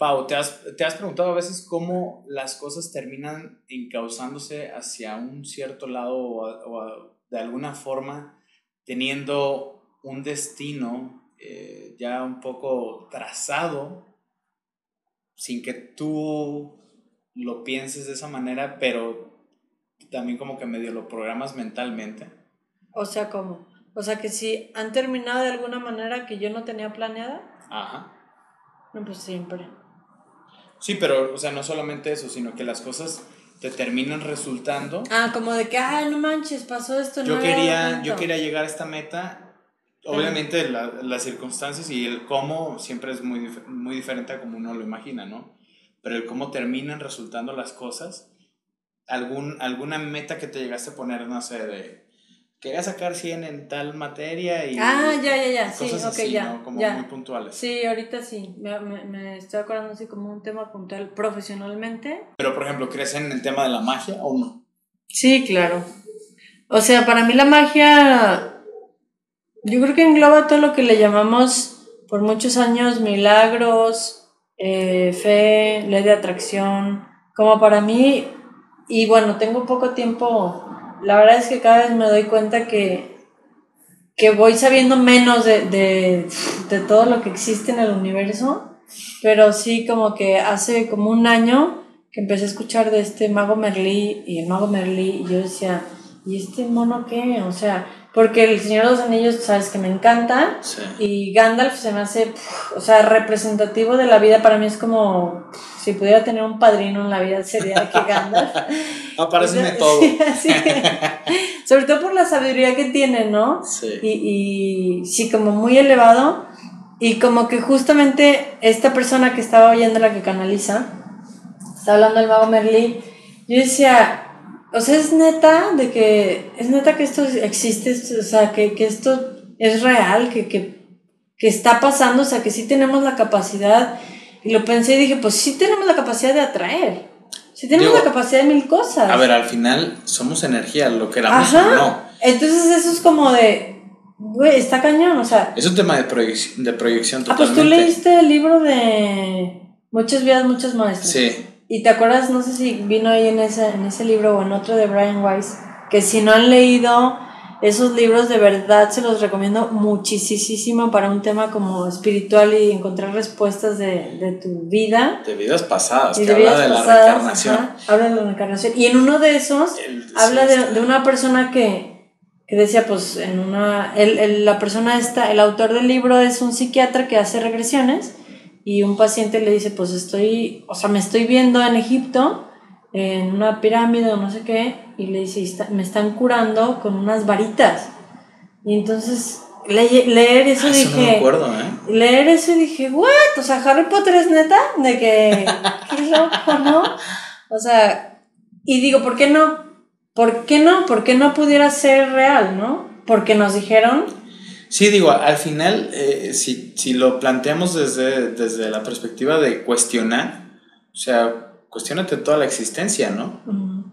Pau, ¿te has, ¿te has preguntado a veces cómo las cosas terminan encauzándose hacia un cierto lado o, de alguna forma teniendo un destino eh, ya un poco trazado sin que tú lo pienses de esa manera, pero también como que medio lo programas mentalmente? O sea, ¿cómo? O sea, que si han terminado de alguna manera que yo no tenía planeada. Ajá. No, pues siempre. Sí, pero, o sea, no solamente eso, sino que las cosas te terminan resultando. Ah, como de que, ay, no manches, pasó esto. Yo, quería, yo quería llegar a esta meta. Obviamente las circunstancias y el cómo siempre es muy, muy diferente a como uno lo imagina, ¿no? Pero el cómo terminan resultando las cosas, algún, alguna meta que te llegaste a poner, no sé, de quería sacar 100 en tal materia y ah ya ya ya sí ok ya como muy puntuales. Sí ahorita sí me, me, estoy acordando así como un tema puntual profesionalmente. Pero por ejemplo crees en el tema de la magia o no sí claro. O sea para mí la magia yo creo que engloba todo lo que le llamamos por muchos años milagros eh, fe ley de atracción como para mí y bueno tengo poco tiempo la verdad es que cada vez me doy cuenta que, que voy sabiendo menos de, de, de, todo lo que existe en el universo, pero sí como que hace como un año que empecé a escuchar de este mago Merlí y el mago Merlí y yo decía, ¿y este mono qué? O sea, porque el Señor de los Anillos, sabes que me encanta. Y Gandalf se me hace, o sea, representativo de la vida. Para mí es como, si pudiera tener un padrino en la vida, sería que Gandalf. Aparece de todo. Sí, Sobre todo por la sabiduría que tiene, ¿no? Sí. Y, y sí, como muy elevado. Y como que justamente esta persona que estaba oyendo, la que canaliza, está hablando del mago Merlí, yo decía, o sea, es neta de que, es neta que esto existe, o sea, que, que esto es real, que, que, que, está pasando, o sea, que sí tenemos la capacidad, y lo pensé y dije, pues sí tenemos la capacidad de atraer, sí tenemos la capacidad de mil cosas. A ver, al final somos energía, lo queramos o no. Entonces eso es como de, güey, está cañón, o sea. Es un tema de, proyección, de proyección totalmente. Ah, pues tú leíste el libro de Muchas vidas, muchas maestras. Sí. Y te acuerdas, no sé si vino ahí en ese, en ese libro o en otro de Brian Weiss, que si no han leído esos libros, de verdad se los recomiendo muchísimo para un tema como espiritual y encontrar respuestas de, de tu vida. De vidas pasadas, que habla de la reencarnación. habla de la reencarnación. Y en uno de esos habla de, de, una persona que, que decía, pues, en una. El, el, la persona esta, el autor del libro es un psiquiatra que hace regresiones y un paciente le dice, pues estoy, o sea, me estoy viendo en Egipto, en una pirámide o no sé qué, y le dice, me están curando con unas varitas. Y entonces leer eso ah, dije, no me acuerdo, ¿eh? leer eso dije, what, o sea, Harry Potter es neta, de que, qué loco, ¿no? O sea, y digo, ¿por qué no? ¿Por qué no? ¿Por qué no pudiera ser real, no? Porque nos dijeron Sí, digo, al final, eh, si, si, lo planteamos desde, desde la perspectiva de cuestionar, o sea, cuestionate toda la existencia, ¿no?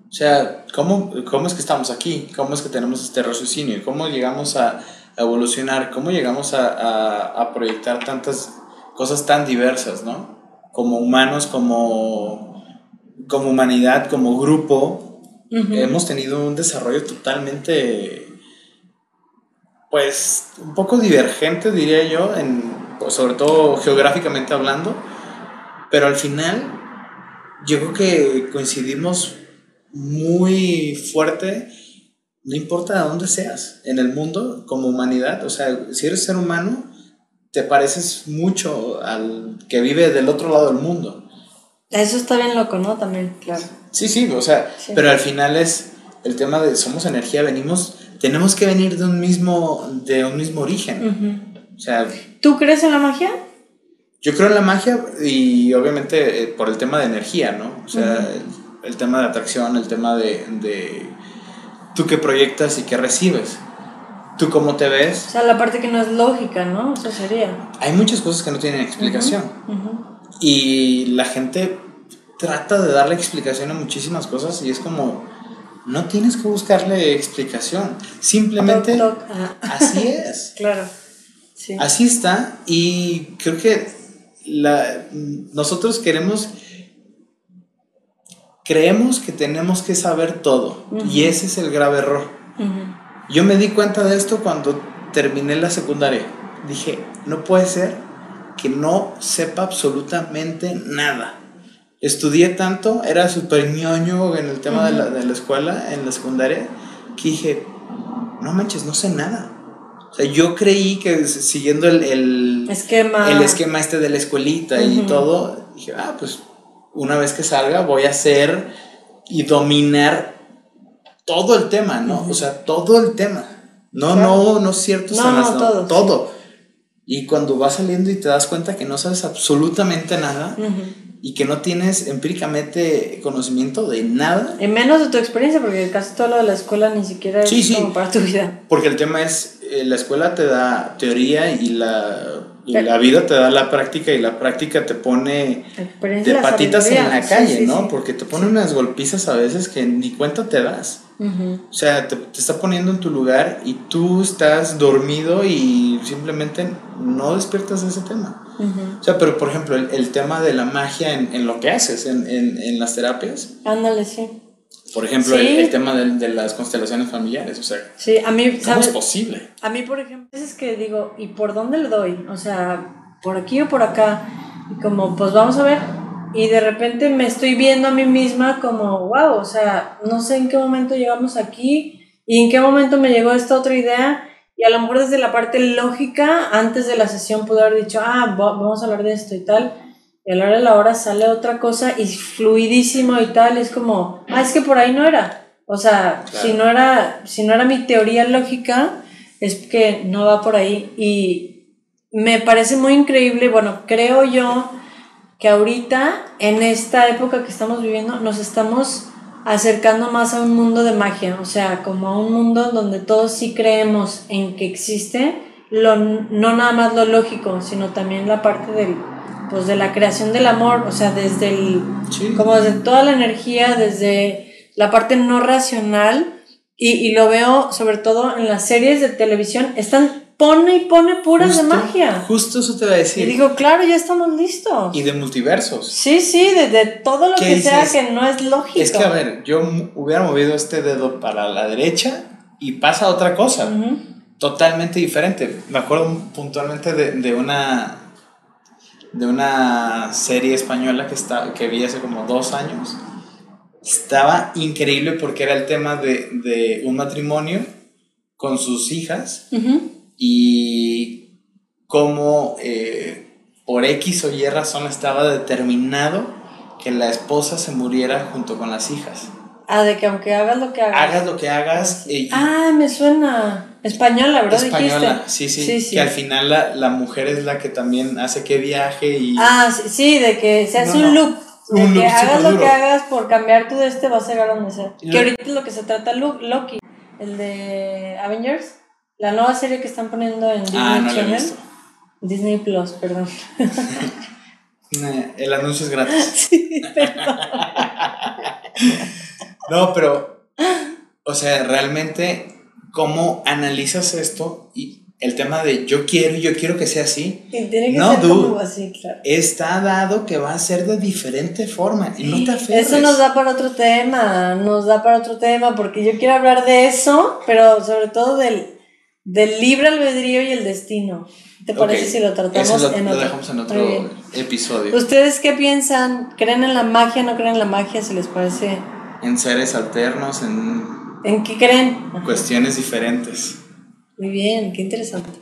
O sea, ¿cómo, ¿cómo es que estamos aquí? ¿Cómo es que tenemos este raciocinio? ¿Cómo llegamos a, evolucionar? ¿Cómo llegamos a, a, proyectar tantas cosas tan diversas, ¿no? Como humanos, como, como humanidad, como grupo, hemos tenido un desarrollo totalmente pues un poco divergente, diría yo, en, pues, sobre todo geográficamente hablando, pero al final yo creo que coincidimos muy fuerte, no importa de dónde seas, en el mundo, como humanidad, o sea, si eres ser humano, te pareces mucho al que vive del otro lado del mundo. Eso está bien loco, ¿no? También, claro. Sí, sí, o sea, pero al final es el tema de somos energía, venimos tenemos que venir de un mismo, de un mismo origen. o sea, ¿Tú crees en la magia? Yo creo en la magia y obviamente eh, por el tema de energía, ¿no? O sea, el, tema de atracción, el tema de, de tú que proyectas y que recibes. Tú cómo te ves. O sea, la parte que no es lógica, ¿no? Eso sería. Hay muchas cosas que no tienen explicación. Y la gente trata de darle explicación a muchísimas cosas y es como no tienes que buscarle explicación. Simplemente así es. claro. Así está y creo que la, nosotros queremos, creemos que tenemos que saber todo y ese es el grave error. Yo me di cuenta de esto cuando terminé la secundaria. Dije, no puede ser que no sepa absolutamente nada. Estudié tanto, era súper ñoño en el tema de, la, de la escuela, en la secundaria, que dije, no manches, no sé nada. O sea, yo creí que siguiendo el, el esquema. el esquema este de la escuelita y todo, dije, ah, pues una vez que salga voy a hacer y dominar todo el tema, ¿no? O sea, todo el tema. No, no, no ciertos No, temas, no, todo, Todo. Y cuando vas saliendo y te das cuenta que no sabes absolutamente nada y que no tienes empíricamente conocimiento de nada. Y menos de tu experiencia, porque casi todo lo de la escuela ni siquiera es Sí, sí. como para tu vida. Porque el tema es, eh, la escuela te da teoría y la, y la vida te da la práctica y la práctica te pone La de la patitas en sabiduría. la Sí, calle, sí, ¿no? sí. Porque te pone unas golpizas a veces que ni cuenta te das. Ujú. O sea, te, te está poniendo en tu lugar y tú estás dormido y simplemente no despiertas de ese tema. Ujú. O sea, pero por ejemplo, el, el tema de la magia en, en lo que haces, en, en, en las terapias. Ándale, sí. Por ejemplo, Sí. el, el tema de, de las constelaciones familiares. O sea, Sí, a mí, ¿cómo ¿sabes? es posible? A mí, por ejemplo, es que digo, ¿y por dónde le doy? O sea, por aquí o por acá. Y como, pues vamos a ver. Y de repente me estoy viendo a mí misma como, wow, o sea, no sé en qué momento llegamos aquí y en qué momento me llegó esta otra idea. Y a lo mejor desde la parte lógica, antes de la sesión pude haber dicho, ah, va- vamos a hablar de esto y tal. Y a la hora de la hora sale otra cosa y fluidísimo y tal. Es como, ah, es que por ahí no era. O sea, Claro. si, no era, si no era mi teoría lógica, es que no va por ahí. Y me parece muy increíble, bueno, creo yo que ahorita, en esta época que estamos viviendo, nos estamos acercando más a un mundo de magia, o sea, como a un mundo donde todos sí creemos en que existe, lo, no nada más lo lógico, sino también la parte del, pues, de la creación del amor, o sea, desde el, Sí. como desde toda la energía, desde la parte no racional, y, y lo veo sobre todo en las series de televisión, están pone y pone puras de magia. Justo eso te va a Y decir. digo, claro, ya estamos listos. y de multiversos. Sí, sí, de, de todo lo ¿Qué que sea que no es lógico. Es que, a ver, yo hubiera movido este dedo para la derecha y pasa otra cosa. Totalmente diferente. Me acuerdo puntualmente de, de una de una serie española que, está, que vi hace como dos años. Estaba increíble porque era el tema de, de un matrimonio con sus hijas y cómo eh, por X o Y razón estaba determinado que la esposa se muriera junto con las hijas. Ah, de que aunque hagas lo que hagas. Hagas lo que hagas, eh, Ah, me suena. Española, ¿verdad? española, sí, sí, Sí, sí. que al final la, la mujer es la que también hace que viaje y... Ah, sí, sí, de que se hace No, un no. loop. De Un que loop hagas lo que hagas por cambiar tú de este vas a llegar a donde sea. Que ahorita es lo que se trata Loki, el de Avengers, la nueva serie que están poniendo en Disney ah, he Channel. Disney Plus, perdón. El anuncio es gratis. sí, perdón. No, pero, o sea, realmente, ¿cómo analizas esto? Y el tema de yo quiero y yo quiero que sea así, Y tiene que No, ser dude. como así, claro. está dado que va a ser de diferente forma y no te. Eso nos da para otro tema, nos da para otro tema, porque yo quiero hablar de eso, pero sobre todo del, del libre albedrío y el destino. ¿Te parece si lo tratamos Eso lo, en lo otro? dejamos en otro episodio. ¿Ustedes qué piensan? ¿Creen en la magia? ¿No creen en la magia? Si les parece. En seres alternos, en ¿En qué creen? cuestiones diferentes. Muy bien, qué interesante.